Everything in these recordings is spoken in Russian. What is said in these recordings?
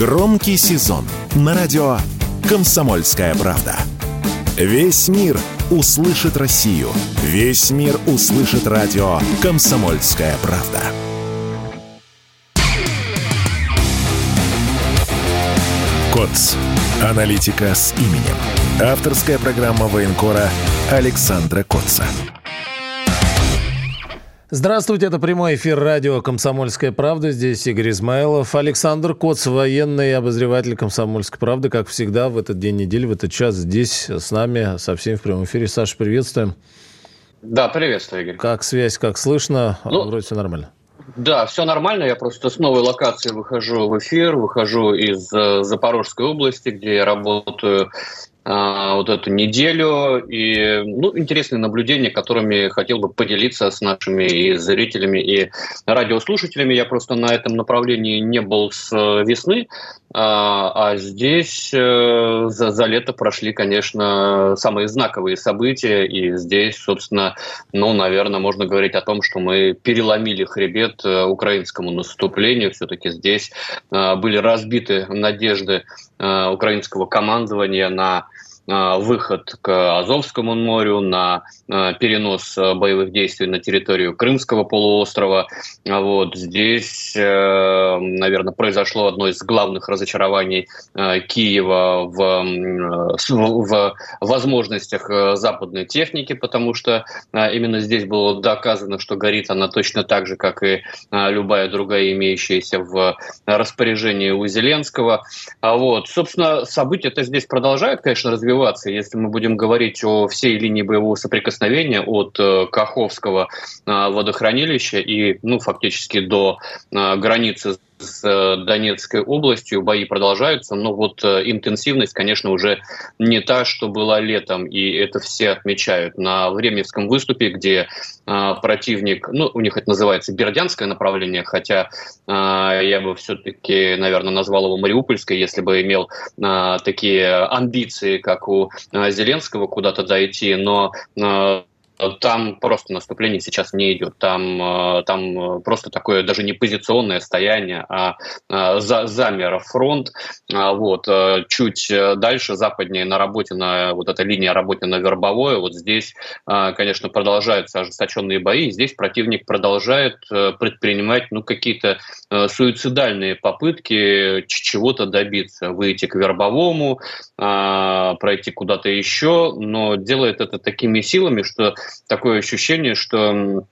Громкий сезон на радио «Комсомольская правда». Весь мир услышит Россию. Весь мир услышит радио «Комсомольская правда». КОЦ. Аналитика с именем. Авторская программа военкора Александра Котца. Здравствуйте, это прямой эфир радио «Комсомольская правда». Здесь Игорь Измайлов. Александр Коц, военный обозреватель «Комсомольской правды». Как всегда, в этот день недели, в этот час здесь с нами, со всеми в прямом эфире. Саша, приветствуем. Да, приветствую, Игорь. Как связь, как слышно? Ну, Вроде все нормально. Да, все нормально. Я просто с новой локации выхожу в эфир, выхожу из э, Запорожской области, где я работаю а, вот эту неделю. И ну, интересные наблюдения, которыми хотел бы поделиться с нашими и зрителями, и радиослушателями. Я просто на этом направлении не был с э, весны, а, а здесь э, за, за лето прошли, конечно, самые знаковые события. И здесь, собственно, ну, наверное, можно говорить о том, что мы переломили хребет э, украинскому наступлению. Все-таки здесь были разбиты надежды украинского командования на выход к Азовскому морю, на э, перенос э, боевых действий на территорию Крымского полуострова. Вот здесь, наверное, произошло одно из главных разочарований Киева в, в возможностях западной техники, потому что именно здесь было доказано, что горит она точно так же, как и любая другая имеющаяся в распоряжении у Зеленского. А вот, собственно, события-то здесь продолжают, конечно, развиваться развиваться. Если мы будем говорить о всей линии боевого соприкосновения от э, Каховского э, водохранилища и ну, фактически до э, границы с Донецкой областью бои продолжаются, но вот интенсивность, конечно, уже не та, что была летом, и это все отмечают. На Временском выступе, где противник, ну, у них это называется Бердянское направление, хотя я бы все-таки, наверное, назвал его Мариупольское, если бы имел такие амбиции, как у Зеленского куда-то дойти, но там просто наступление сейчас не идет. Там, э, там просто такое даже не позиционное стояние, а э, за, замер фронт. А вот. Э, чуть дальше, западнее, на работе, на вот эта линия работы на Вербовое, вот здесь, конечно, продолжаются ожесточенные бои. Здесь противник продолжает предпринимать ну, какие-то суицидальные попытки чего-то добиться. Выйти к Вербовому, пройти куда-то еще, но делает это такими силами, что такое ощущение, что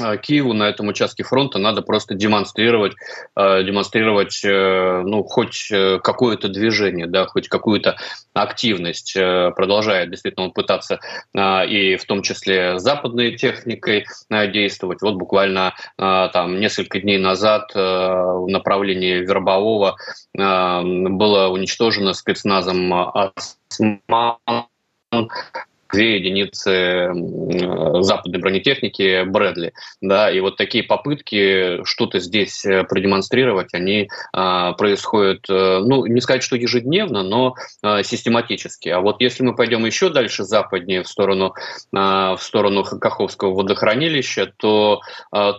а, Киеву на этом участке фронта надо просто демонстрировать, а, демонстрировать, э, ну, хоть э, какое-то движение, да, хоть какую-то активность. Э, продолжает действительно пытаться а, и в том числе западной техникой действовать. Вот буквально там несколько дней назад в направлении Вербового было уничтожено спецназом Осман две единицы западной бронетехники Брэдли. Да, и вот такие попытки что-то здесь э, продемонстрировать, они а, происходят, э, ну, не сказать, что ежедневно, но а, систематически. А вот если мы пойдем еще дальше западнее, в сторону, а, в сторону Каховского водохранилища, то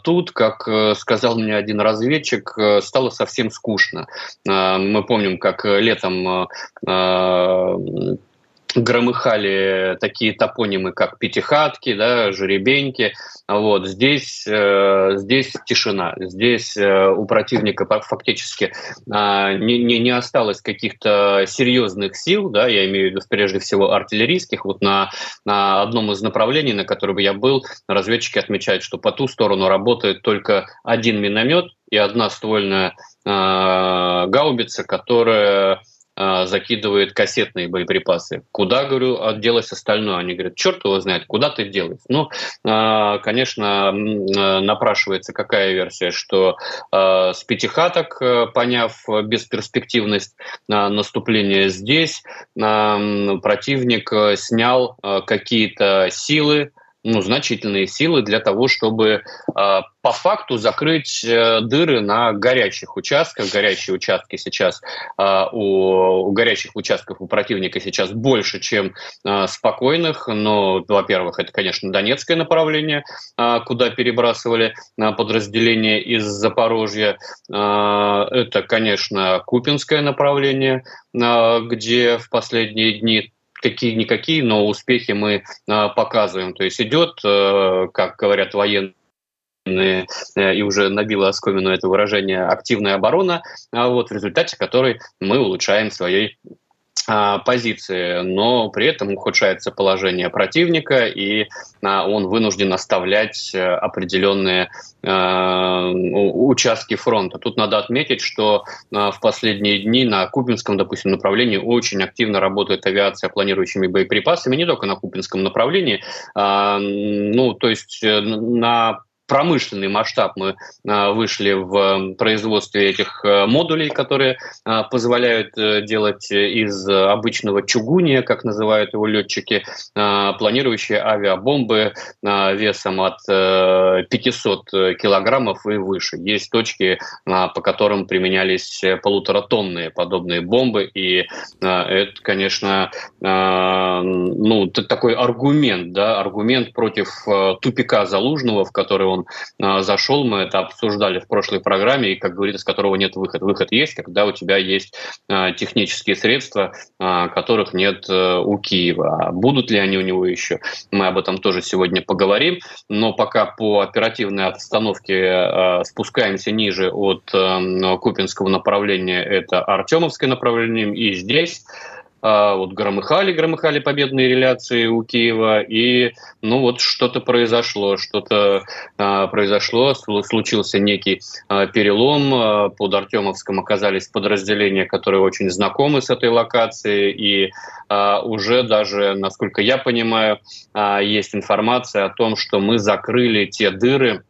тут, как э, сказал мне один разведчик, стало совсем скучно. Мы помним, как летом громыхали такие топонимы, как Пятихатки, да, Жеребеньки. Вот здесь, э, здесь тишина. Здесь э, у противника фактически э, не, не, не осталось каких-то серьезных сил, да, я имею в виду прежде всего артиллерийских. Вот на, на одном из направлений, на котором я был, разведчики отмечают, что по ту сторону работает только один миномет и одна ствольная э, гаубица, которая а, закидывает кассетные боеприпасы. Куда, говорю, отделось остальное? Они говорят, черт его знает, куда ты делаешь? Ну, а, конечно, напрашивается какая версия, что а, с пятихаток, поняв бесперспективность наступления здесь, противник снял какие-то силы, ну, значительные силы для того, чтобы э, по факту закрыть э, дыры на горячих участках. Горячие участки сейчас э, у, у горячих участков у противника сейчас больше, чем э, спокойных. Но, во-первых, это, конечно, Донецкое направление, э, куда перебрасывали э, подразделения из Запорожья. Э, это, конечно, Купинское направление, э, где в последние дни какие-никакие, но успехи мы а, показываем. То есть идет, э, как говорят военные, э, и уже набило оскомину это выражение активная оборона, а вот в результате которой мы улучшаем своей а, позиции, но при этом ухудшается положение противника, и а, он вынужден оставлять э, определенные э, участки фронта. Тут надо отметить, что а, в последние дни на Купинском, допустим, направлении очень активно работает авиация планирующими боеприпасами, не только на Купинском направлении, ну, то есть э, на промышленный масштаб мы а, вышли в производстве этих э, модулей, которые а, позволяют э, делать из обычного чугуния, как называют его летчики, а, планирующие авиабомбы весом от 500 э, килограммов и выше. Есть точки, по которым применялись полуторатонные подобные бомбы, и это, конечно, ну, такой аргумент, да, аргумент против тупика Залужного, в который он он а, зашел, мы это обсуждали в прошлой программе, и, как говорится, с которого нет выхода. Выход есть, когда у тебя есть а, технические средства, а, которых нет э, у Киева. Будут ли они у него еще? Мы об этом тоже сегодня поговорим. Но пока по оперативной обстановке спускаемся ниже от Купинского направления, это Артемовское направление, и здесь вот громыхали, громыхали победные реляции у Киева, и ну вот что-то произошло, что-то а, произошло, случился некий а, перелом, а, под Артемовском оказались подразделения, которые очень знакомы с этой локацией, и а, уже даже, насколько я понимаю, а, есть информация о том, что мы закрыли те дыры,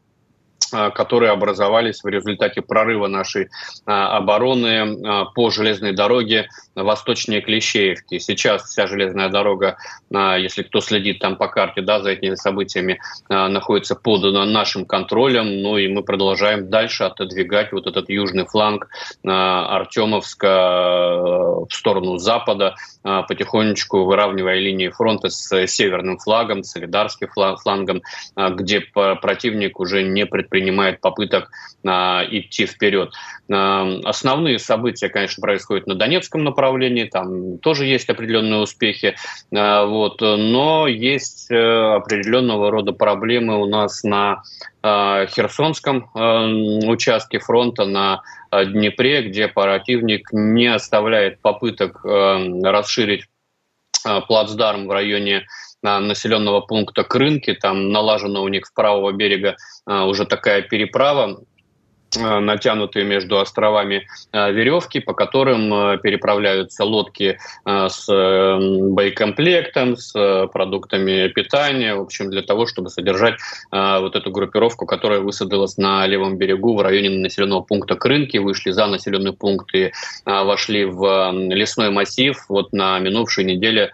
а, которые образовались в результате прорыва нашей а, обороны а, по железной дороге восточнее Клещеевки. Сейчас вся железная дорога, если кто следит там по карте да, за этими событиями, находится под нашим контролем. Ну и мы продолжаем дальше отодвигать вот этот южный фланг Артемовска в сторону запада, потихонечку выравнивая линии фронта с северным флагом, солидарским флангом, где противник уже не предпринимает попыток а, идти вперед. А, основные события, конечно, происходят на Донецком направлении, там тоже есть определенные успехи, а, вот, но есть э, определенного рода проблемы у нас на а, Херсонском участке фронта на Днепре, где противник не оставляет попыток расширить плацдарм в районе населенного пункта Крынки. Там налажена у них с правого берега уже такая переправа Э, натянутые между островами э, веревки, по которым э, переправляются лодки с боекомплектом, с продуктами питания, в общем, для того, чтобы содержать вот эту группировку, которая высадилась на левом берегу в районе населенного пункта Крынки, вышли за населенный пункт и вошли в лесной массив. Вот на минувшей неделе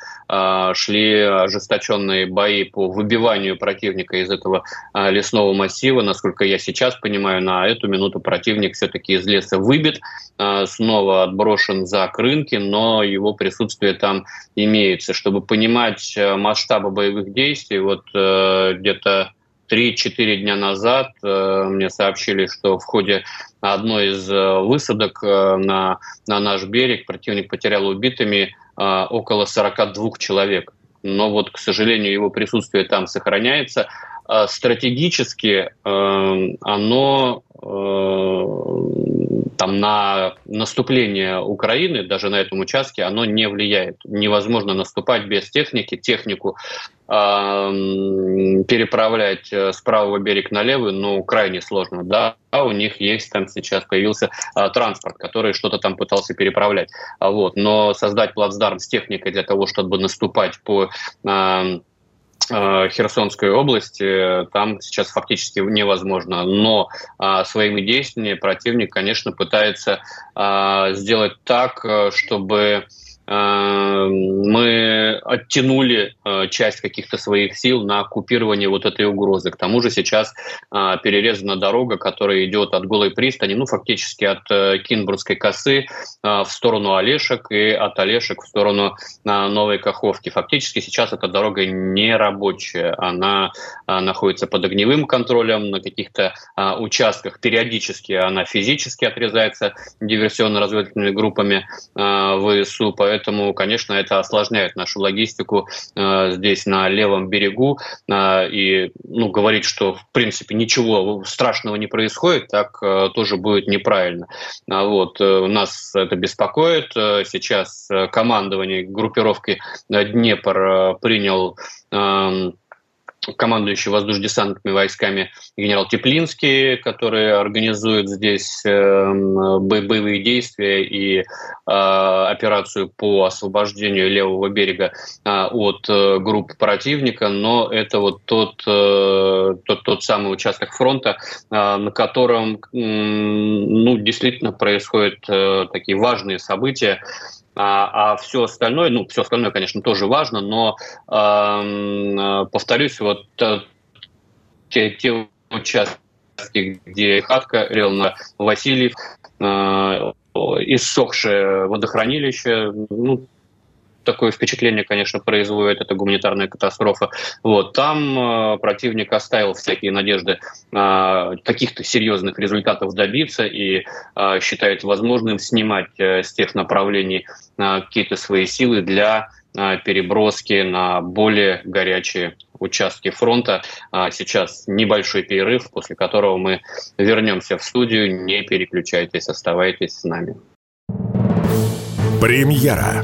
шли ожесточенные бои по выбиванию противника из этого лесного массива. Насколько я сейчас понимаю, на эту минуту минуту противник все-таки из леса выбит, а, снова отброшен за крынки, но его присутствие там имеется. Чтобы понимать э, масштабы боевых действий, вот э, где-то 3-4 дня назад э, мне сообщили, что в ходе одной из высадок на, на наш берег противник потерял убитыми около 42 человек. Но вот, к сожалению, его присутствие там сохраняется. Стратегически оно там на наступление Украины, даже на этом участке, оно не влияет. Невозможно наступать без техники. Технику э, переправлять э, с правого берега на левый, ну, крайне сложно, да. А у них есть там сейчас появился э, транспорт, который что-то там пытался переправлять. Вот. Но создать плацдарм с техникой для того, чтобы наступать по э, Э, Херсонской области, там сейчас фактически невозможно. Но а, своими действиями противник, конечно, пытается а, сделать так, э, чтобы мы оттянули часть каких-то своих сил на оккупирование вот этой угрозы. К тому же сейчас перерезана дорога, которая идет от Голой пристани, ну, фактически от Кинбургской косы в сторону Олешек и от Олешек в сторону Новой Каховки. Фактически сейчас эта дорога не рабочая, она находится под огневым контролем на каких-то участках. Периодически она физически отрезается диверсионно-разведывательными группами э, ВСУ, поэтому, конечно, это осложняет нашу логистику э, здесь на левом берегу. Э, и ну, говорить, что в принципе ничего страшного не происходит, так э, тоже будет неправильно. А вот, э, нас это беспокоит. Э, сейчас командование группировки Днепр э, принял э, командующий воздушно-десантными войсками генерал Теплинский, который организует здесь эм, боевые действия и э, операцию по освобождению левого берега э, от э, групп противника, но это вот тот, тот, тот самый участок фронта, на котором ну, действительно происходят такие важные события, а, а все остальное, ну, все остальное, конечно, тоже важно, но, э, повторюсь, вот э, те, те участки, где Хатка, Релна, Васильев, э, иссохшее водохранилище, ну, такое впечатление, конечно, производит эта гуманитарная катастрофа. Вот там э, противник оставил всякие надежды э, каких-то серьезных результатов добиться и э, считает возможным снимать э, с тех направлений э, какие-то свои силы для э, переброски на более горячие участки фронта. А сейчас небольшой перерыв, после которого мы вернемся в студию. Не переключайтесь, оставайтесь с нами. Премьера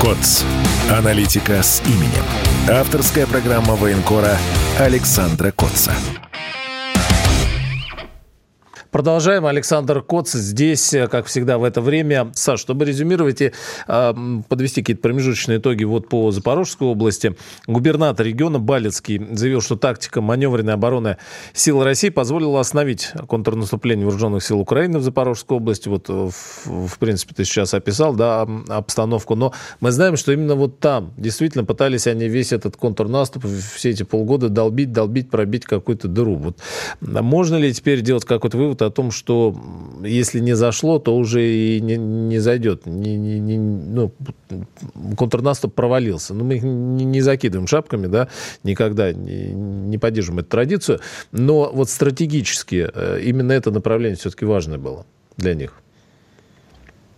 КОЦ. Аналитика с именем. Авторская программа военкора Александра Котца. Продолжаем. Александр Коц здесь, э, как всегда, в это время. Саш, чтобы резюмировать и э, подвести какие-то промежуточные итоги вот по Запорожской области, губернатор региона Балецкий заявил, что тактика маневренной обороны сил России позволила остановить контрнаступление вооруженных сил Украины в Запорожской области. Вот, э, в, в принципе, ты сейчас описал да, обстановку. Но мы знаем, что именно вот там действительно пытались они весь этот контрнаступ, все эти полгода долбить, долбить, пробить какую-то дыру. Вот. Можно ли теперь делать какой-то вывод о том, что если не зашло, то уже и не, не зайдет. Не, не, не, ну, контрнаступ провалился. Но мы их не, не закидываем шапками, да, никогда не, не поддерживаем эту традицию. Но вот стратегически э, именно это направление все-таки важное было для них.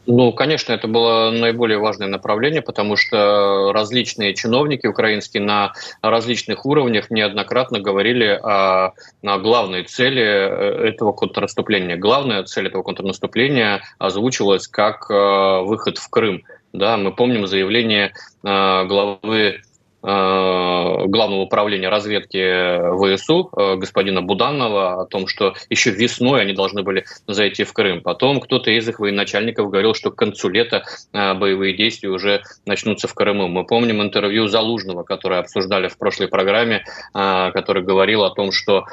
Ну, конечно, это было наиболее важное направление, потому что различные чиновники украинские на различных уровнях неоднократно говорили о, о главной цели э, этого контрнаступления. Главная цель этого контрнаступления озвучивалась как э, выход в Крым. Да, мы помним заявление э, главы главного управления разведки ВСУ э, господина Буданова о том, что еще весной они должны были зайти в Крым. Потом кто-то из их военачальников говорил, что к концу лета э, боевые действия уже начнутся в Крыму. Мы помним интервью Залужного, которое обсуждали в прошлой программе, который говорил о том, что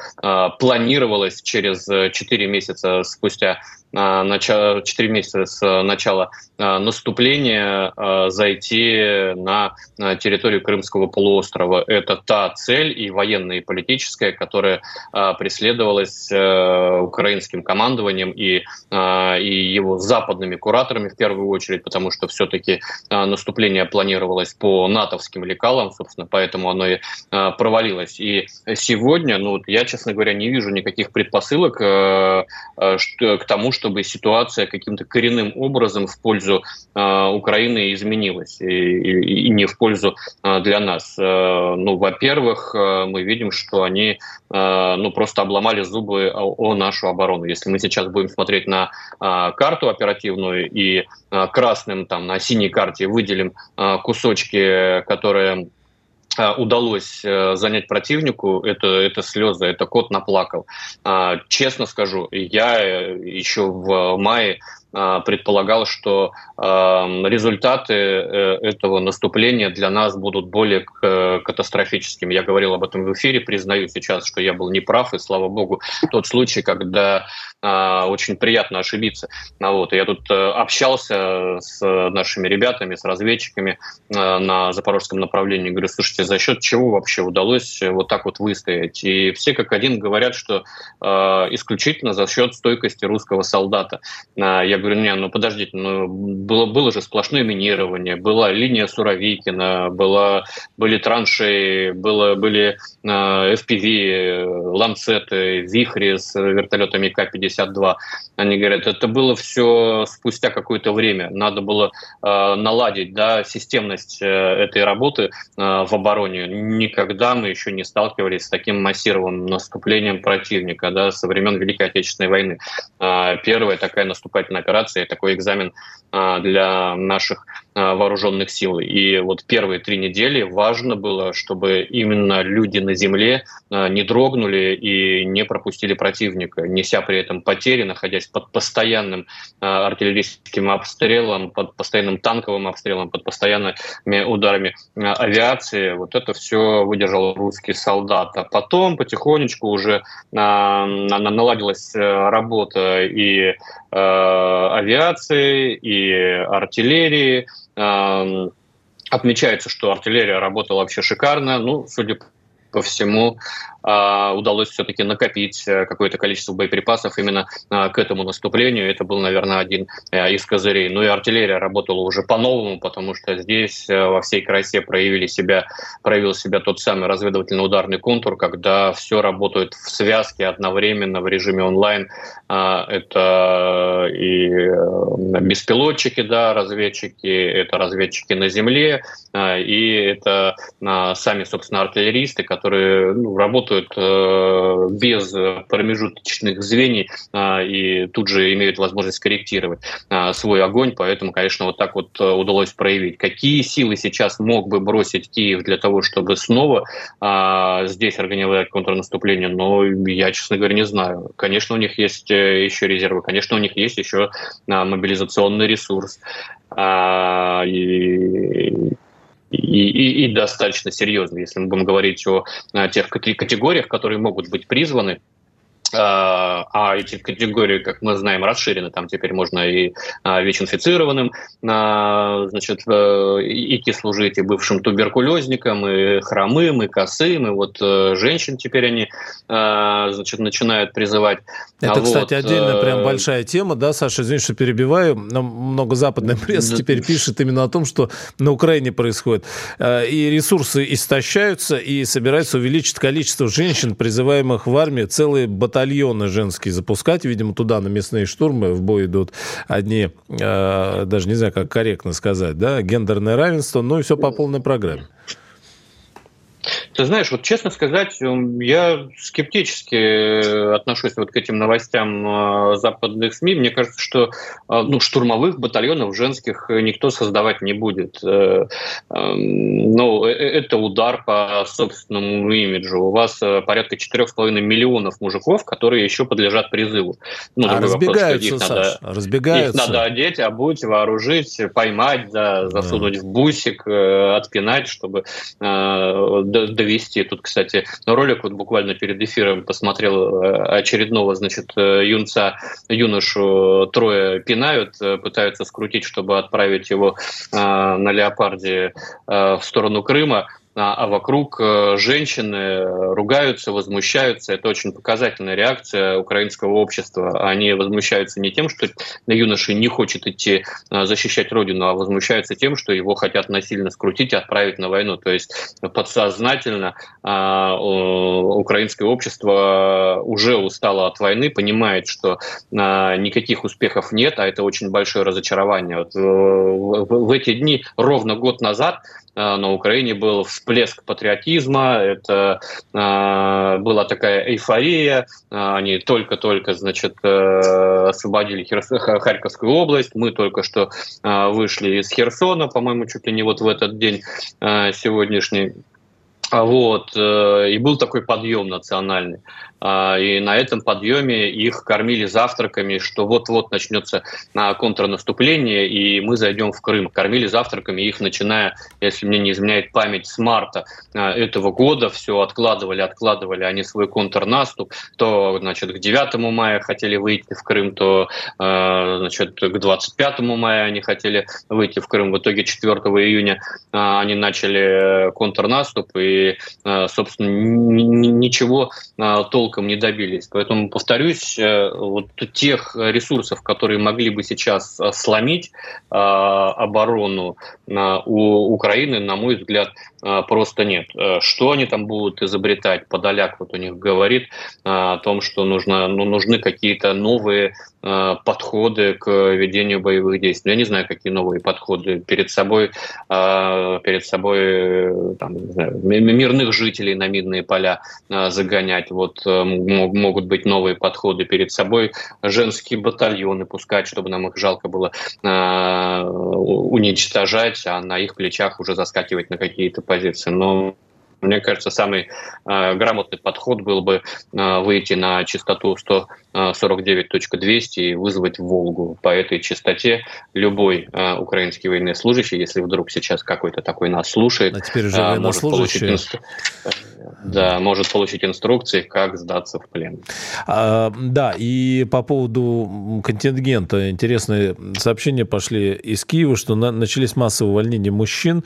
планировалось через 4 месяца спустя начало, 4 месяца с начала наступления зайти на территорию Крымского полуострова. Это та цель и военная, и политическая, которая преследовалась э, украинским командованием и, и его западными кураторами в первую очередь, потому что все-таки наступление планировалось по натовским лекалам, собственно, поэтому оно и провалилось. И сегодня, ну, я, честно говоря, не вижу никаких предпосылок э, э, к тому, чтобы ситуация каким-то коренным образом в пользу э, Украины изменилась и, и, и не в пользу э, для нас. Ну, во-первых, мы видим, что они ну, просто обломали зубы о, о нашу оборону. Если мы сейчас будем смотреть на карту оперативную и красным там на синей карте выделим кусочки, которые удалось занять противнику, это, это слезы, это кот наплакал. Честно скажу, я еще в мае а, предполагал, что результаты э, этого наступления для нас будут более катастрофическими. Я говорил об этом в эфире, признаю сейчас, что я был неправ, и слава богу, тот случай, когда а, очень приятно ошибиться. А вот, я тут э, общался с нашими ребятами, с разведчиками э, на запорожском направлении. Говорю, слушайте, за счет чего вообще удалось вот так вот выстоять? И все как один говорят, что исключительно за счет стойкости русского солдата. Я говорю, не, ну подождите, ну было, было же сплошное минирование, была линия Суровикина, была, были транши, было, были э, FPV, ланцеты, вихри с вертолетами К-52. Они говорят, это было все спустя какое-то время. Надо было э, наладить да, системность э, этой работы э, в обороне. Никогда мы еще не сталкивались с таким массированным наступлением противника да, со времен Великой Отечественной войны. Э, первая такая наступательная операция, такой экзамен э, для наших вооруженных сил. И вот первые три недели важно было, чтобы именно люди на земле э, не дрогнули и не пропустили противника, неся при этом потери, находясь под постоянным э, артиллерийским обстрелом, под постоянным танковым обстрелом, под постоянными ударами э, авиации. Вот это все выдержал русский солдат. А потом потихонечку уже наладилась работа и авиации, и артиллерии. Отмечается, что артиллерия работала вообще шикарно. Ну, судя по всему, удалось все-таки накопить э, какое-то количество боеприпасов именно а, к этому наступлению. Это был, наверное, один э, из козырей. Ну и артиллерия работала уже по-новому, потому что здесь э, во всей красе проявили себя, проявил себя тот самый разведывательно-ударный контур, когда все работает в связке одновременно в режиме онлайн. А, это и беспилотчики, да, разведчики, это разведчики на земле, и это сами, собственно, артиллеристы, которые ну, работают работают э, без промежуточных звеньев э, и тут же имеют возможность корректировать э, свой огонь, поэтому, конечно, вот так вот удалось проявить. Какие силы сейчас мог бы бросить Киев для того, чтобы снова здесь организовать контрнаступление, но я, честно говоря, не знаю. Конечно, у них есть еще резервы, конечно, у них есть еще мобилизационный ресурс. И и, и, и достаточно серьезно, если мы будем говорить о, о тех категориях, которые могут быть призваны а, а эти категории, как мы знаем, расширены. Там теперь можно и а, ВИЧ-инфицированным а, значит, э, идти служить, и бывшим туберкулезникам, и хромым, и косым, и вот э, женщин теперь они значит, начинают призывать. Это, вот, кстати, отдельная прям большая тема, да, Саша, извини, что перебиваю, но много западной прессы теперь пишет именно о том, что на Украине происходит. И ресурсы истощаются, и собирается увеличить количество женщин, призываемых в армию, целые батальоны батальоны женские запускать. Видимо, туда на мясные штурмы в бой идут одни, э, даже не знаю, как корректно сказать, да, гендерное равенство, ну и все по полной программе. Ты знаешь, вот честно сказать, я скептически э, отношусь вот к этим новостям э, западных СМИ. Мне кажется, что э, ну, штурмовых батальонов женских никто создавать не будет. Эм, ну, это удар по собственному имиджу. У вас порядка 4,5 миллионов мужиков, которые еще подлежат призыву. Ну, а разбегаются, вопрос, Саш, надо, разбегаются. Их надо одеть, обуть, вооружить, поймать, да, засунуть да. в бусик, отпинать, чтобы довести. Тут, кстати, ролик вот буквально перед эфиром посмотрел э, очередного, значит, э, юнца, юношу трое пинают, э, пытаются скрутить, чтобы отправить его на леопарде в сторону Крыма а вокруг э, женщины ругаются, возмущаются. Это очень показательная реакция украинского общества. Они возмущаются не тем, что юноша не хочет идти э, защищать родину, а возмущаются тем, что его хотят насильно скрутить и отправить на войну. То есть подсознательно а, украинское общество уже устало от войны, понимает, что а, никаких успехов нет, а это очень большое разочарование. Вот в эти дни, ровно год назад, на Украине был всплеск патриотизма, это была такая эйфория, они только-только, значит, освободили Харьковскую область, мы только что вышли из Херсона, по-моему, чуть ли не вот в этот день сегодняшний. Вот, и был такой подъем национальный. А, и на этом подъеме их кормили завтраками, что вот-вот начнется а, контрнаступление, и мы зайдем в Крым. Кормили завтраками их, начиная, если мне не изменяет память, с марта а, этого года. Все откладывали, откладывали они свой контрнаступ. То, значит, к 9 мая хотели выйти в Крым, то, значит, к 25 мая они хотели выйти в Крым. В итоге 4 июня они начали контрнаступ, и, собственно, ничего толком толком не добились. Поэтому, повторюсь, э, вот тех ресурсов, которые могли бы сейчас э, сломить э, оборону у Украины, на мой взгляд, просто нет. Что они там будут изобретать? Подоляк вот у них говорит о том, что нужно, ну, нужны какие-то новые Э, подходы к ведению боевых действий. Я не знаю, какие новые подходы перед собой, э, перед собой э, там, знаю, мирных жителей на мирные поля загонять. Вот могут быть новые подходы перед собой, женские батальоны пускать, чтобы нам их жалко было уничтожать, а на их плечах уже заскакивать на какие-то позиции. Но мне кажется, самый э, грамотный подход был бы э, выйти на частоту 149.200 и вызвать Волгу по этой частоте. Любой э, украинский военнослужащий, если вдруг сейчас какой-то такой нас слушает, а теперь уже э, может получить инст... Да, может получить инструкции, как сдаться в плен. А, да, и по поводу контингента. Интересные сообщения пошли из Киева, что на, начались массовые увольнения мужчин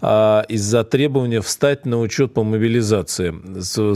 а, из-за требования встать на учет по мобилизации.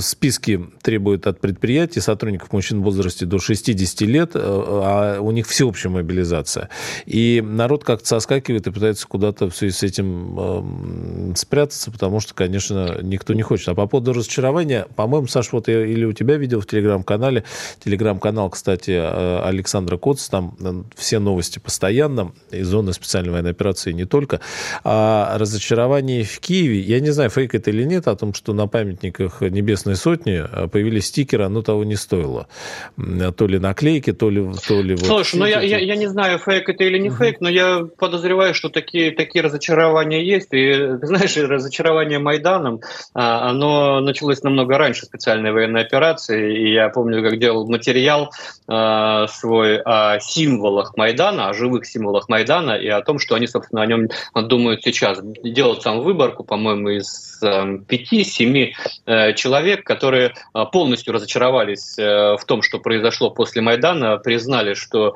Списки требуют от предприятий сотрудников мужчин в возрасте до 60 лет, э, а у них всеобщая мобилизация. И народ как-то соскакивает и пытается куда-то в связи с этим э, спрятаться, потому что, конечно, никто не хочет. А по поводу разочарования, по-моему, Саш, вот я или у тебя видел в телеграм-канале, телеграм-канал, кстати, э, Александра Коц, там э, все новости постоянно, из зоны специальной военной операции не только. А разочарование в Киеве, я не знаю, фейк это или нет, о том, что на памятниках Небесной Сотни э, появились стикеры, оно того не стоило. То ли наклейки, то ли... То ли Слушай, вот, ну я, я, я не знаю, фейк это или не угу. фейк, но я подозреваю, что такие, такие разочарования есть. И, знаешь, разочарование Майданом, а, оно началось намного раньше специальной военной операции. И я помню, как делал материал свой о символах Майдана, о живых символах Майдана и о том, что они, собственно, о нем думают сейчас. Делал там выборку, по-моему, из э, пяти-семи э, человек, которые э, полностью разочаровались э, в том, что произошло после Майдана, признали, что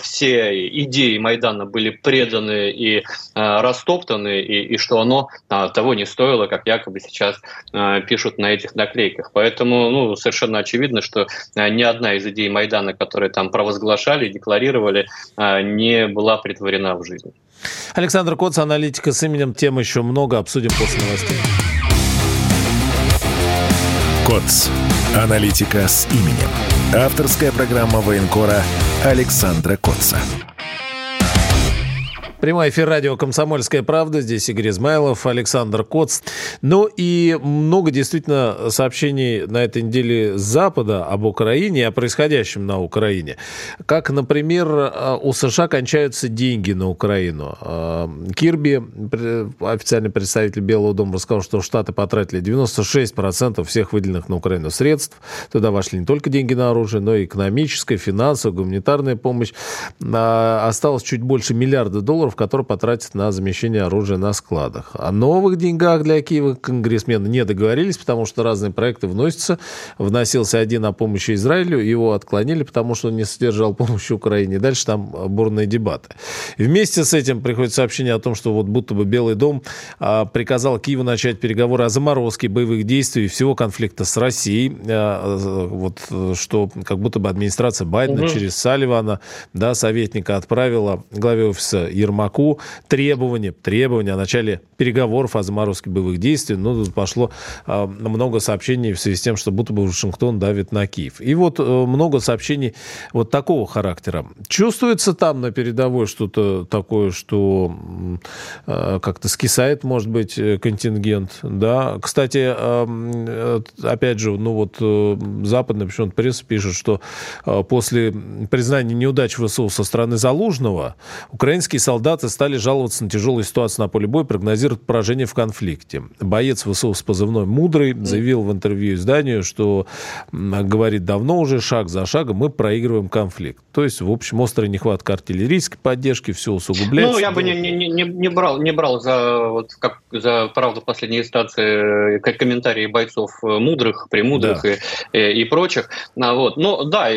все идеи Майдана были преданы и растоптаны, и, и что оно э, того не стоило, как якобы сейчас пишут на этих наклейках. Поэтому ну, совершенно очевидно, что ни одна из идей Майдана, которые там провозглашали, декларировали, не была притворена в жизнь. Александр Коц, аналитика с именем. Тем еще много. Обсудим после новостей. КОЦ. Аналитика с именем. Авторская программа военкора Александра Котца. Прямой эфир радио «Комсомольская правда». Здесь Игорь Измайлов, Александр Коц. Ну и много действительно сообщений на этой неделе с Запада об Украине о происходящем на Украине. Как, например, у США кончаются деньги на Украину. А, Кирби, официальный представитель Белого дома, рассказал, что Штаты потратили 96% всех выделенных на Украину средств. Туда вошли не только деньги на оружие, но и экономическая, финансовая, гуманитарная помощь. А, осталось чуть больше миллиарда долларов долларов, которые потратят на замещение оружия на складах. О новых деньгах для Киева конгрессмены не договорились, потому что разные проекты вносятся. Вносился один о помощи Израилю, его отклонили, потому что он не содержал помощи Украине. Дальше там бурные дебаты. Вместе с этим приходит сообщение о том, что вот будто бы Белый дом а, приказал Киеву начать переговоры о заморозке боевых действий и всего конфликта с Россией. А, вот что как будто бы администрация Байдена угу. через Салливана, да, советника отправила главе офиса Ермака Ермаку требования, требования о начале переговоров о заморозке боевых действий. Ну, тут пошло э, много сообщений в связи с тем, что будто бы Вашингтон давит на Киев. И вот э, много сообщений вот такого характера. Чувствуется там на передовой что-то такое, что э, как-то скисает, может быть, э, контингент, да? Кстати, э, опять же, ну вот э, западная почему-то пишет, что э, после признания неудач ВСУ со стороны Залужного украинские солдаты стали жаловаться на тяжелую ситуацию на поле боя, прогнозируют поражение в конфликте. Боец ВСУ с позывной «Мудрый» заявил в интервью изданию, что, говорит, давно уже шаг за шагом мы проигрываем конфликт. То есть, в общем, острая нехватка артиллерийской поддержки, все усугубляется. Ну, я бы не, не, не, не, брал, не брал за, вот, как, за правду последней инстанции э, комментарии бойцов э, мудрых, премудрых да. и, и, и прочих. А, вот. Но да,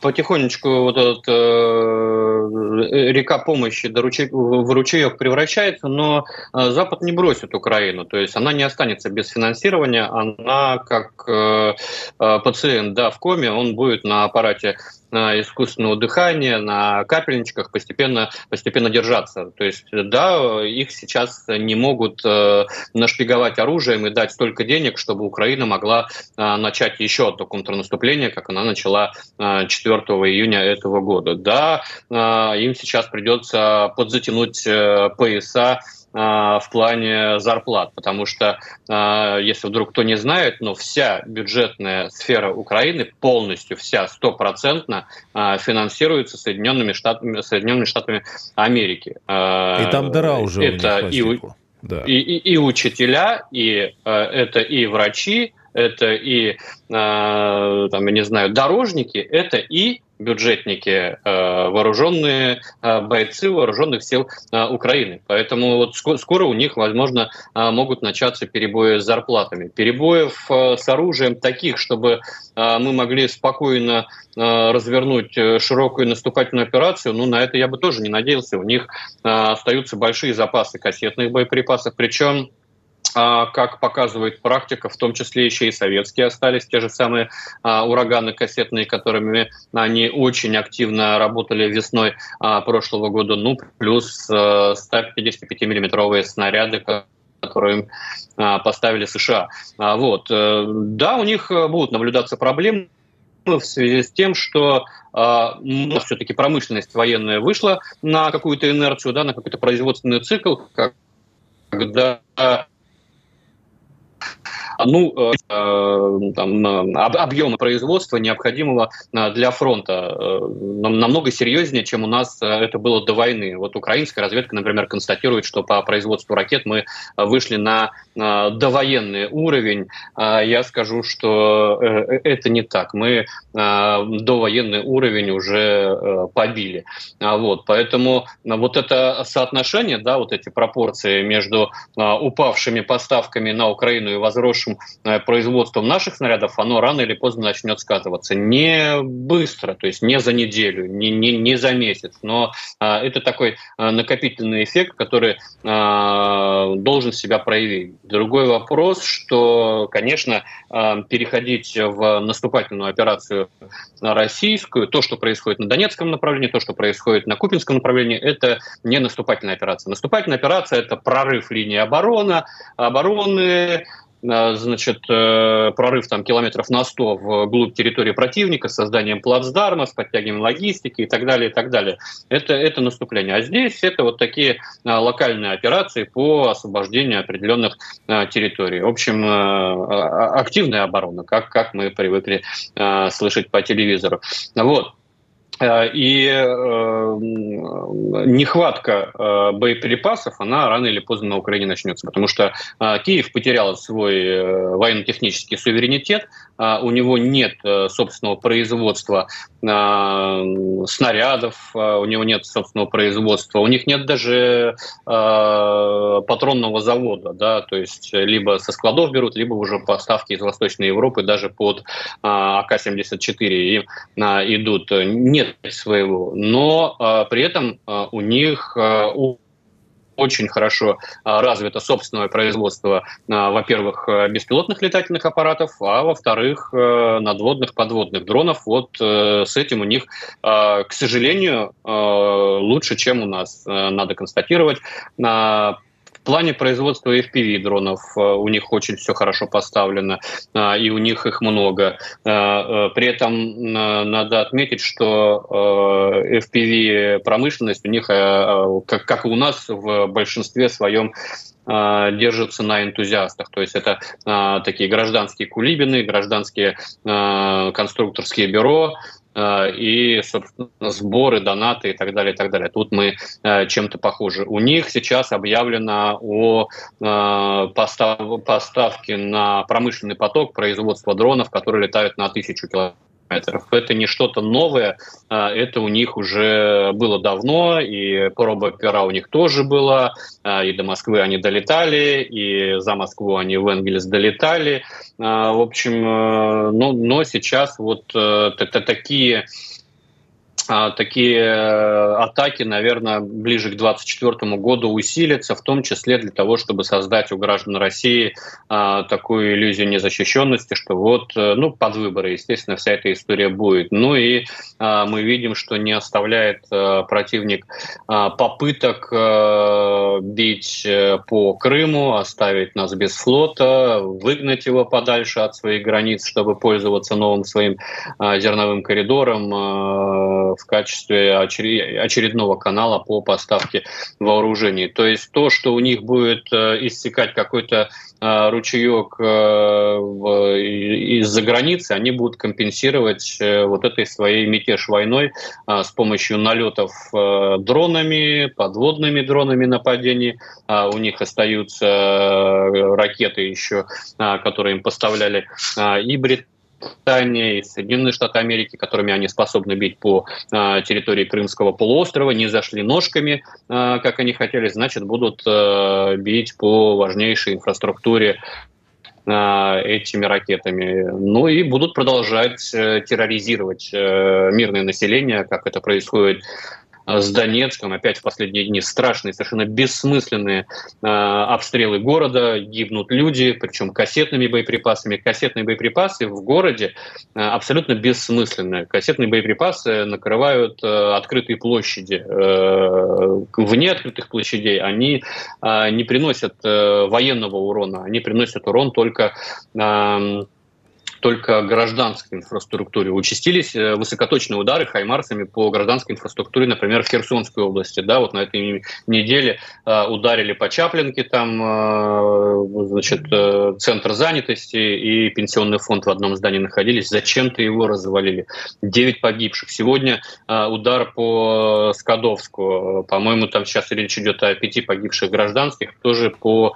потихонечку вот этот э, река помощи до ручей, в ручеек превращается, но Запад не бросит Украину. То есть она не останется без финансирования, она как э, пациент да, в коме, он будет на аппарате искусственного дыхания, на капельничках постепенно, постепенно держаться. То есть, да, их сейчас не могут э, нашпиговать оружием и дать столько денег, чтобы Украина могла э, начать еще одно контрнаступление, как она начала 4 э, июня этого года. Да, им сейчас придется подзатянуть пояса в плане зарплат, потому что, а, если вдруг кто не знает, но вся бюджетная сфера Украины полностью, вся стопроцентно а, финансируется Соединенными Штатами, Соединенными Штатами Америки. И там дыра уже это у них и, да. и, и, и учителя, и это и врачи, это и, там, я не знаю, дорожники, это и бюджетники, э, вооруженные э, бойцы вооруженных сил э, Украины. Поэтому вот скоро у них, возможно, могут начаться перебои с зарплатами. Перебоев с оружием таких, чтобы мы могли спокойно развернуть широкую наступательную операцию, ну, на это я бы тоже не надеялся. У них остаются большие запасы кассетных боеприпасов, причем как показывает практика, в том числе еще и советские остались, те же самые а, ураганы кассетные, которыми они очень активно работали весной а, прошлого года, ну, плюс 155-миллиметровые снаряды, которые поставили США. Вот. Э, да, у них э, будут наблюдаться проблемы в связи с тем, что э, все-таки промышленность военная вышла на какую-то инерцию, да, на какой-то производственный цикл, когда ну, э, э, там, объема производства необходимого э, для фронта намного серьезнее, чем у нас это было до войны. Вот украинская разведка, например, констатирует, что по производству ракет мы вышли на довоенный уровень. Я скажу, что это не так. Мы довоенный уровень уже побили. Вот, поэтому вот это соотношение, да, вот эти пропорции между упавшими поставками на Украину и возросшими большим э, производством наших снарядов, оно рано или поздно начнет сказываться. Не быстро, то есть не за неделю, не, не, не за месяц, но а, это такой а, накопительный эффект, который должен себя проявить. Другой вопрос, что, конечно, переходить в наступательную операцию российскую, то, что происходит на Донецком направлении, то, что происходит на Купинском направлении, это не наступательная операция. Наступательная операция – это прорыв линии обороны, обороны, Э, значит, э, прорыв там километров на 100 вглубь территории противника с созданием плацдарма, с подтягиванием логистики и так далее, и так далее. Это, это наступление. А здесь это вот такие э, локальные операции по освобождению определенных территорий. В общем, активная оборона, как, как мы привыкли слышать по телевизору. Вот. Э, и э, нехватка э, боеприпасов, она рано или поздно на Украине начнется, потому что Киев потерял свой военно-технический суверенитет, у него нет собственного производства снарядов, у него нет собственного производства, у них нет даже патронного завода, да, то есть либо со складов берут, либо уже поставки из Восточной Европы даже под АК-74 идут. Нет своего, но а, при этом а, у них у очень хорошо развито собственное производство, во-первых, беспилотных летательных аппаратов, а во-вторых, надводных подводных дронов. Вот с этим у них, к сожалению, лучше, чем у нас, надо констатировать. Плане производства FPV дронов э, у них очень все хорошо поставлено, э, и у них их много. Э, при этом надо отметить, что FPV промышленность у них, как и у нас, в большинстве своем держится на энтузиастах. То есть это такие гражданские кулибины, гражданские конструкторские бюро, и, собственно, сборы, донаты и так далее, и так далее. Тут мы э, чем-то похожи. У них сейчас объявлено о э, поставке на промышленный поток производства дронов, которые летают на тысячу километров метров. Это не что-то новое, а, это у них уже было давно, и проба пера у них тоже была, а, и до Москвы они долетали, и за Москву они в Энгельс долетали. А, в общем, э, но, но сейчас вот это такие такие э, атаки, наверное, ближе к 2024 году усилятся, в том числе для того, чтобы создать у граждан России а, такую иллюзию незащищенности, что вот, э, ну, под выборы, естественно, вся эта история будет. Ну и а, мы видим, что не оставляет противник попыток бить э, по Крыму, оставить нас без флота, выгнать его подальше от своих границ, чтобы пользоваться новым своим зерновым коридором, в качестве очередного канала по поставке вооружений. То есть то, что у них будет э, истекать какой-то э, ручеек э, из-за границы, они будут компенсировать вот этой своей мятеж войной с помощью налетов дронами, подводными дронами нападений. У них остаются ракеты еще, которые им поставляли и Британия, Британия и Соединенные Штаты Америки, которыми они способны бить по а, территории Крымского полуострова, не зашли ножками, а, как они хотели, значит, будут а, бить по важнейшей инфраструктуре этими ракетами. Ну и будут продолжать э, терроризировать э, мирное население, как это происходит с Донецком. Опять в последние дни страшные, совершенно бессмысленные э, обстрелы города, гибнут люди, причем кассетными боеприпасами. Кассетные боеприпасы в городе э, абсолютно бессмысленные. Кассетные боеприпасы накрывают открытые площади. Вне открытых площадей они не приносят э, военного урона, они приносят урон только только гражданской инфраструктуре. Участились э, высокоточные удары хаймарсами по гражданской инфраструктуре, например, в Херсонской области. Да, вот на этой неделе э, ударили по Чаплинке, там э, значит, центр занятости и пенсионный фонд в одном здании находились. Зачем-то его развалили. Девять погибших. Сегодня удар по Скадовску. По-моему, там сейчас речь идет о пяти погибших гражданских. Тоже по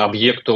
объекту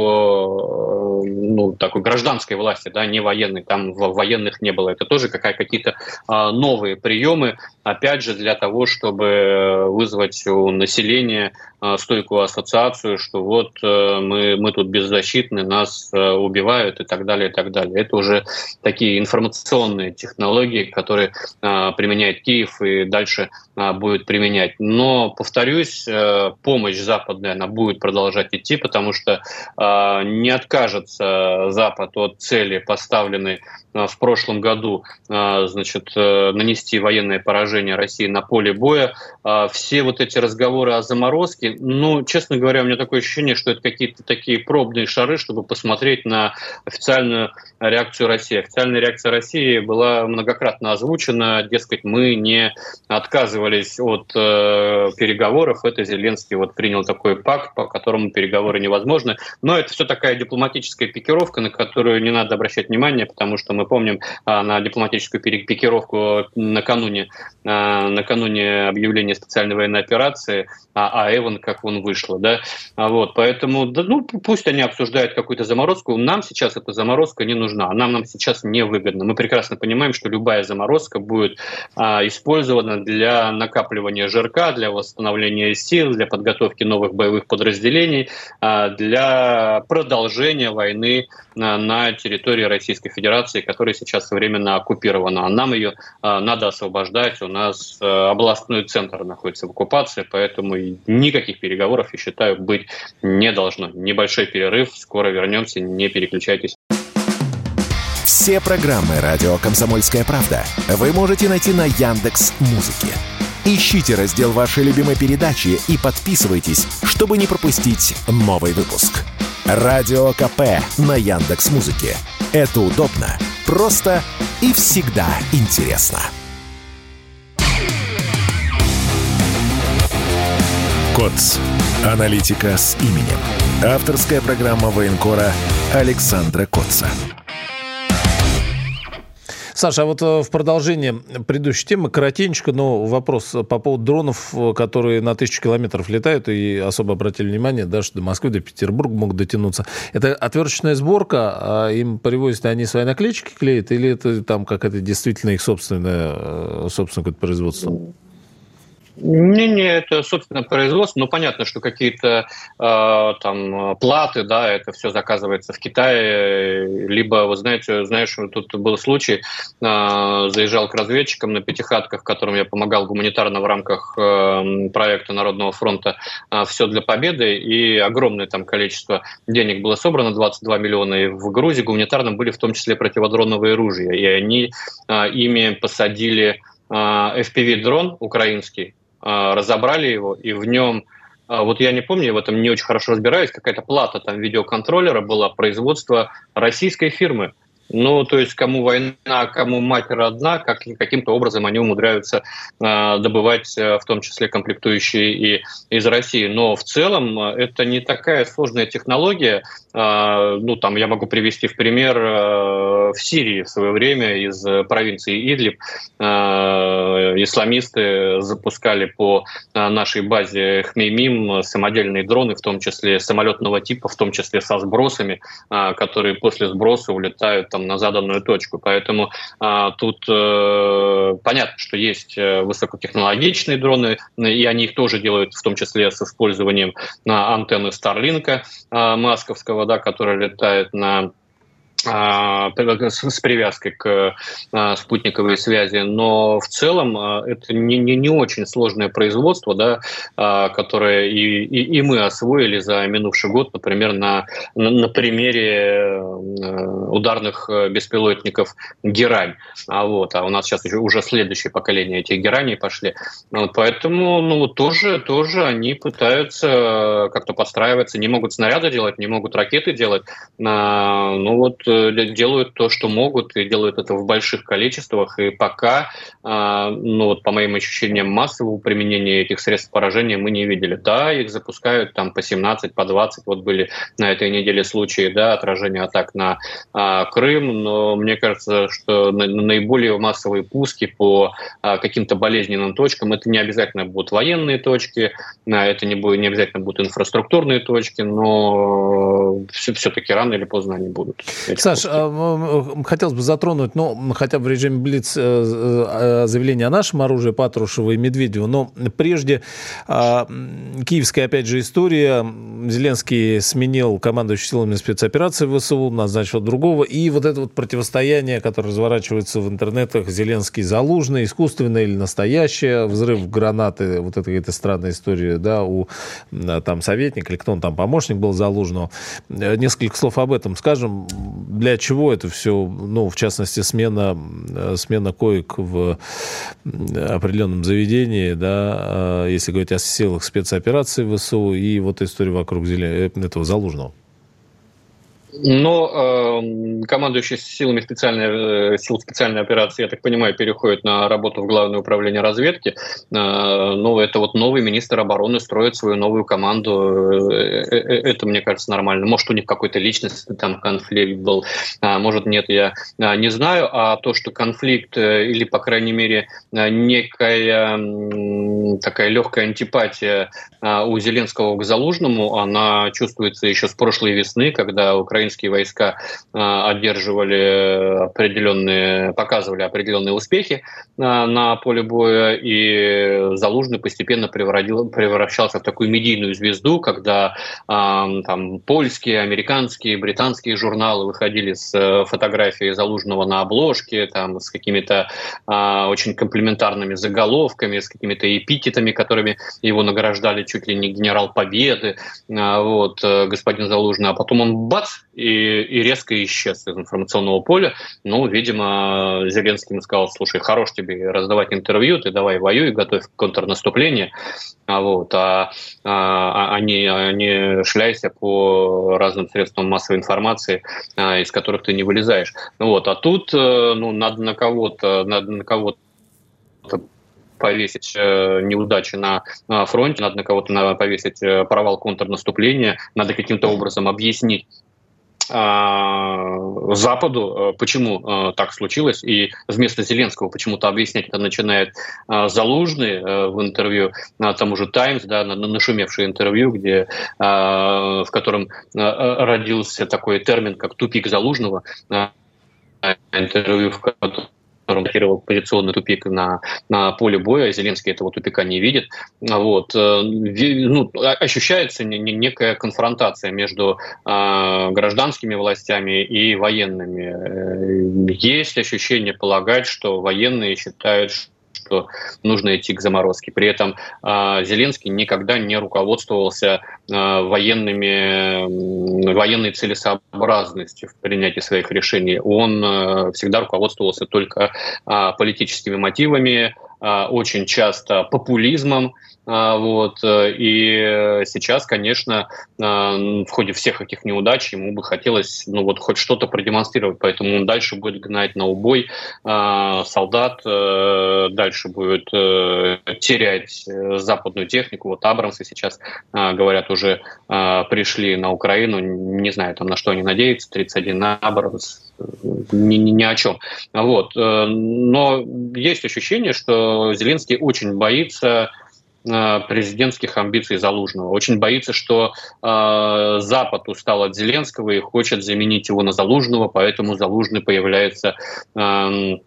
ну, такой гражданской власти, да, не военной, там военных не было. Это тоже какая, какие-то а, новые приемы, опять же, для того, чтобы вызвать у населения а, стойкую ассоциацию, что вот э, мы, мы тут беззащитны, нас э, убивают и так далее, и так далее. Это уже такие информационные технологии, которые а, применяет Киев и дальше будет применять. Но, повторюсь, э, помощь западная, она будет продолжать идти, потому что не откажется Запад от цели, поставленной в прошлом году, значит, нанести военное поражение России на поле боя. Все вот эти разговоры о заморозке, ну, честно говоря, у меня такое ощущение, что это какие-то такие пробные шары, чтобы посмотреть на официальную реакцию России. Официальная реакция России была многократно озвучена, дескать, мы не отказывались от э, переговоров. Это Зеленский вот принял такой пакт, по которому переговоры невозможны. Но это все такая дипломатическая пикировка, на которую не надо обращать внимание, потому что мы помним э, на дипломатическую пикировку накануне, э, накануне объявления специальной военной операции, а, а Эван как он вышло, да, а вот, поэтому, да, ну, пусть они обсуждают какую-то заморозку, нам сейчас эта заморозка не нужна, она нам сейчас не выгодна. Мы прекрасно понимаем, что любая заморозка будет а, использована для накапливания жирка, для восстановления сил, для подготовки новых боевых подразделений, а, для продолжения войны войны на, территории Российской Федерации, которая сейчас временно оккупирована. А нам ее а, надо освобождать. У нас а, областной центр находится в оккупации, поэтому никаких переговоров, я считаю, быть не должно. Небольшой перерыв, скоро вернемся, не переключайтесь. Все программы радио Комсомольская правда вы можете найти на Яндекс Музыке. Ищите раздел вашей любимой передачи и подписывайтесь, чтобы не пропустить новый выпуск. Радио КП на Яндекс Музыке. Это удобно, просто и всегда интересно. КОЦ. Аналитика с именем. Авторская программа военкора Александра Котца. Саша, а вот э, в продолжение предыдущей темы, коротенько, но вопрос по поводу дронов, э, которые на тысячу километров летают, и особо обратили внимание, да, что до Москвы, до Петербурга могут дотянуться. Это отверточная сборка, а им привозят, они свои наклеечки клеят, или это там какая-то действительно их собственное, э, собственное какое-то производство? Не-не, это, собственно, производство. Ну, понятно, что какие-то э, там платы, да, это все заказывается в Китае. Либо, вы знаете, знаешь, тут был случай, э, заезжал к разведчикам на пятихатках, которым я помогал гуманитарно в рамках э, проекта Народного фронта э, «Все для победы», и огромное там количество денег было собрано, 22 миллиона, и в Грузии гуманитарном были в том числе противодроновые ружья, и они э, ими посадили FPV-дрон украинский, разобрали его, и в нем а, вот я не помню, в этом не очень хорошо разбираюсь, какая-то плата там видеоконтроллера была, производство российской фирмы. Ну, то есть кому война, кому мать родна, как, каким-то образом они умудряются э, добывать, в том числе комплектующие и из России. Но в целом э, это не такая сложная технология. Э, ну, там я могу привести в пример э, в Сирии в свое время из провинции Идлиб э, исламисты запускали по э, нашей базе Хмеймим самодельные дроны, в том числе самолетного типа, в том числе со сбросами, э, которые после сброса улетают там, на заданную точку. Поэтому а, тут э, понятно, что есть э, высокотехнологичные дроны, и они их тоже делают, в том числе с использованием антенны Старлинка э, масковского, да, которая летает на с привязкой к а, спутниковой связи, но в целом а, это не, не, не очень сложное производство, да, которое и, и, и мы освоили за минувший год, например, на, на, примере ударных беспилотников «Герань». А, вот, а у нас сейчас уже, уже следующее поколение этих «Гераней» пошли. Поэтому ну, тоже, тоже они пытаются как-то подстраиваться, не могут снаряды делать, не могут ракеты делать. Ну вот делают то, что могут, и делают это в больших количествах. И пока, а, ну вот по моим ощущениям, массового применения этих средств поражения мы не видели. Да, их запускают там по 17, по 20. Вот были на этой неделе случаи да, отражения атак на а, Крым, но мне кажется, что наиболее массовые пуски по а, каким-то болезненным точкам это не обязательно будут военные точки, это не, будет, не обязательно будут инфраструктурные точки, но все-таки рано или поздно они будут. Саш, а, хотелось бы затронуть, ну, хотя бы в режиме Блиц э, э, заявление о нашем оружии Патрушева и Медведева, но прежде а, киевская, опять же, история. Зеленский сменил командующий силами спецоперации ВСУ, назначил другого, и вот это вот противостояние, которое разворачивается в интернетах, Зеленский Залужный, искусственное или настоящее, взрыв гранаты, вот это какая-то странная история, да, у там советника или кто он там, помощник был Залужного. Э, несколько слов об этом скажем для чего это все, ну, в частности, смена, э, смена коек в определенном заведении, да, э, если говорить о силах спецоперации ВСУ и вот история вокруг э, этого Залужного. Но э, командующий силами специальной, э, сил специальной операции, я так понимаю, переходит на работу в Главное управление разведки. Э, ну, это вот новый министр обороны строит свою новую команду. Э, э, э это, мне кажется, нормально. Может, у них какой-то личностный там конфликт был, а, может, нет, я а, не знаю. А то, что конфликт или, по крайней мере, некая такая легкая антипатия у Зеленского к Залужному, она чувствуется еще с прошлой весны, когда украинские войска а, одерживали определенные, показывали определенные успехи на поле боя, и Залужный постепенно превращался в такую медийную звезду, когда там польские, американские, британские журналы выходили с э, фотографией Залужного на обложке, там, с какими-то очень комплиментарными заголовками, с какими-то эпитетами, которыми его награждали чуть ли не генерал Победы, а, вот, э, господин Залужный, а потом он бац, и, и резко исчез из информационного поля. Ну, видимо, Зеленский ему сказал, слушай, хорош тебе раздавать интервью, ты давай воюй, готовь контрнаступление, а, вот, а, а, а, не, а не шляйся по разным средствам массовой информации, а, из которых ты не вылезаешь. Ну, вот, а тут э, ну, надо на кого-то, надо на кого-то повесить э, неудачи на фронте, надо на кого-то повесить э, провал контрнаступления, надо каким-то образом объяснить Западу, э, почему так случилось, и вместо Зеленского почему-то объяснять это начинает Залужный в интервью тому же «Таймс», да, нашумевшее интервью, где, в котором родился такой термин, как «тупик Залужного», интервью, в котором блокировал позиционный тупик на, на поле боя. Зеленский этого тупика не видит. Вот. Э, ну, ощущается некая конфронтация между э, гражданскими властями и военными. Э, есть ощущение полагать, что военные считают, что нужно идти к заморозке. При этом э, Зеленский никогда не руководствовался э, военными, военной целесообразностью в принятии своих решений. Он э, всегда руководствовался только политическими мотивами, очень часто популизмом, а, вот. Э, и сейчас, конечно, а, в ходе всех этих неудач ему бы хотелось ну, вот, хоть что-то продемонстрировать, поэтому он дальше будет гнать на убой а, солдат, э, дальше будет э, терять западную технику. Вот Абрамсы сейчас, говорят, уже пришли на Украину, не знаю, там на что они надеются, 31 Абрамс, ни, ни, ни о чем. Вот. Но есть ощущение, что Зеленский очень боится Э, президентских амбиций Залужного. Очень боится, что э, Запад устал от Зеленского и хочет заменить его на Залужного, поэтому Залужный появляется э,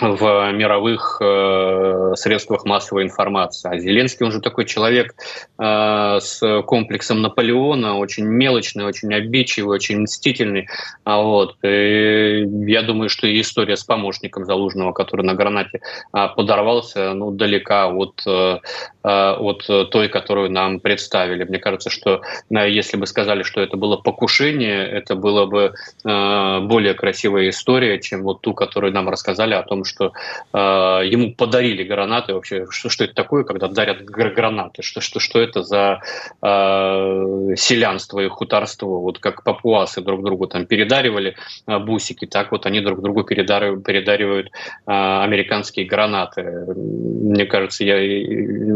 в мировых э, средствах массовой информации. А Зеленский, он же такой человек э, с комплексом Наполеона, очень мелочный, очень обидчивый, очень мстительный. А вот, и я думаю, что история с помощником Залужного, который на гранате э, подорвался, ну, далека от, э, от той, которую нам представили. Мне кажется, что э, если бы сказали, что это было покушение, это было бы э, более красивая история, чем вот ту, которую нам рассказали о том, что э, ему подарили гранаты. Вообще, что, что это такое, когда дарят гранаты? Что, что, что это за э, селянство и хуторство? Вот как папуасы друг другу там передаривали э, бусики, так вот они друг другу передаривают, передаривают э, американские гранаты. Мне кажется, я,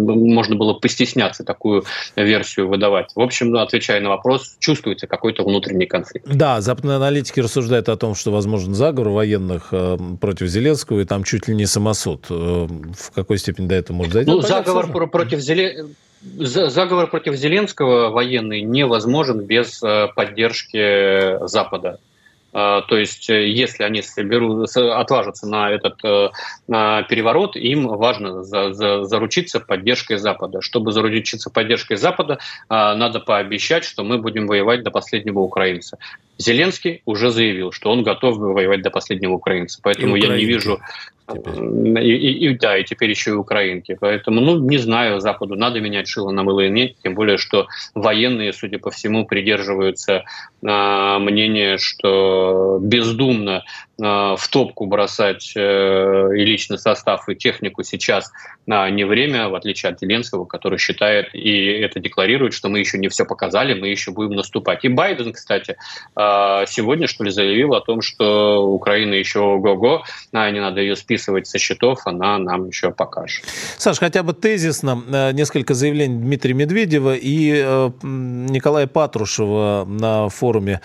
можно было постесняться такую версию выдавать. В общем, ну, отвечая на вопрос, чувствуется какой-то внутренний конфликт. Да, западные аналитики рассуждают о том, что возможен заговор военных э, против Зеленского, и там чуть ли не самосуд. Э, в какой степени до этого может дойти? Ну, заговор про- против Зеленского Заговор против Зеленского военный невозможен без э, поддержки Запада. А, то есть, э, если они соберут, отважатся на этот э, на переворот, им важно за, за, заручиться поддержкой Запада. Чтобы заручиться поддержкой Запада, надо пообещать, что мы будем воевать до последнего украинца. Зеленский уже заявил, что он готов воевать до последнего украинца. Поэтому я не вижу и, и, и, да, и теперь еще и украинки. Поэтому, ну, не знаю, Западу надо менять шило на мыло или нет, тем более, что военные, судя по всему, придерживаются э, мнения, что бездумно э, в топку бросать э, и личный состав, и технику сейчас э, не время, в отличие от Зеленского, который считает и это декларирует, что мы еще не все показали, мы еще будем наступать. И Байден, кстати, э, сегодня, что ли, заявил о том, что Украина еще ого-го, а не надо ее списывать со счетов, она нам еще покажет. Саш, хотя бы тезисно, э, несколько заявлений Дмитрия Медведева и э, Николая Патрушева на форуме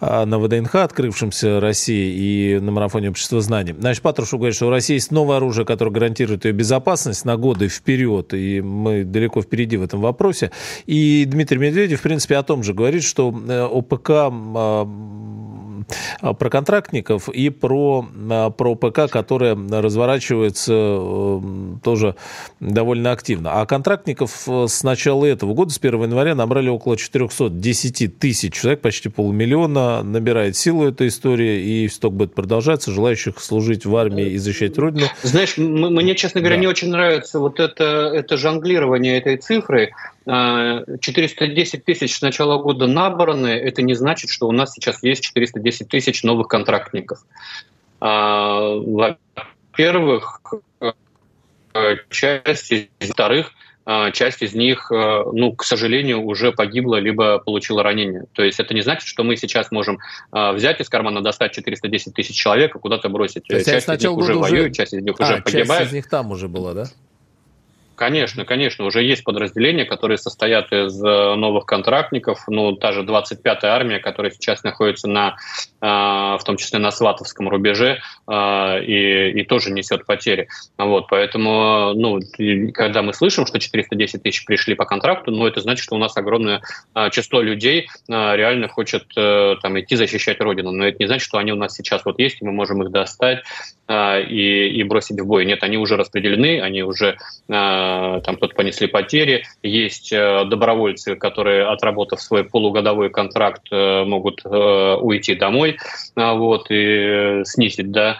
э, на ВДНХ, открывшемся России и на марафоне общества знаний. Значит, Патрушев говорит, что у России есть новое оружие, которое гарантирует ее безопасность на годы вперед, и мы далеко впереди в этом вопросе. И Дмитрий Медведев, в принципе, о том же говорит, что ОПК а, про контрактников и про, а, про ПК, которая разворачивается э, тоже довольно активно. А контрактников э, с начала этого года, с 1 января, набрали около 410 тысяч человек, почти полмиллиона. Набирает силу эта история, и сток будет продолжаться. Желающих служить в армии и защищать Родину. Знаешь, мне, честно говоря, да. не очень нравится вот это, это жонглирование этой цифрой. 410 тысяч с начала года набраны, это не значит, что у нас сейчас есть 410 тысяч новых контрактников. А, во-первых, часть из вторых, а, часть из них, а, ну, к сожалению, уже погибла либо получила ранение. То есть это не значит, что мы сейчас можем взять из кармана, достать 410 тысяч человек и куда-то бросить. То есть часть из них уже воюет, часть из них а, уже погибает. Часть из них там уже была, да? Конечно, конечно, уже есть подразделения, которые состоят из э, новых контрактников. Ну, та же 25-я армия, которая сейчас находится на, в том числе на Сватовском рубеже, э, и, и тоже несет потери. Вот, поэтому, ну, когда мы слышим, что 410 тысяч пришли по контракту, ну, это значит, что у нас огромное число людей реально хочет там идти защищать Родину. Но это не значит, что они у нас сейчас вот есть, и мы можем их достать и, и бросить в бой. Нет, они уже распределены, они уже Э, там кто-то понесли потери. Есть э, добровольцы, которые, отработав свой полугодовой контракт, э, могут уйти домой вот, и снизить да,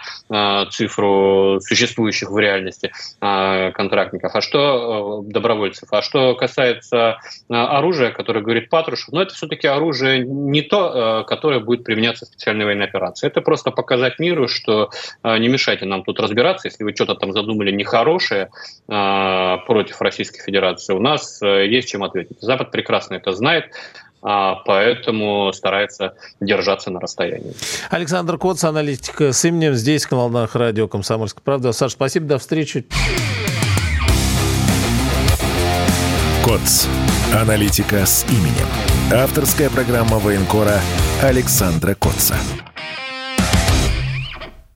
цифру существующих в реальности контрактников. А что добровольцев? А что касается оружия, которое говорит Патрушев, ну это все-таки оружие не то, которое будет применяться в специальной военной операции. Это просто показать миру, что не мешайте нам тут разбираться, если вы что-то там задумали нехорошее, против Российской Федерации, у нас э, есть чем ответить. Запад прекрасно это знает, а, поэтому старается держаться на расстоянии. Александр Коц, аналитик с именем, здесь, на волнах радио «Комсомольская правда». Саш, спасибо, до встречи. Коц. Аналитика с именем. Авторская программа военкора Александра Котца.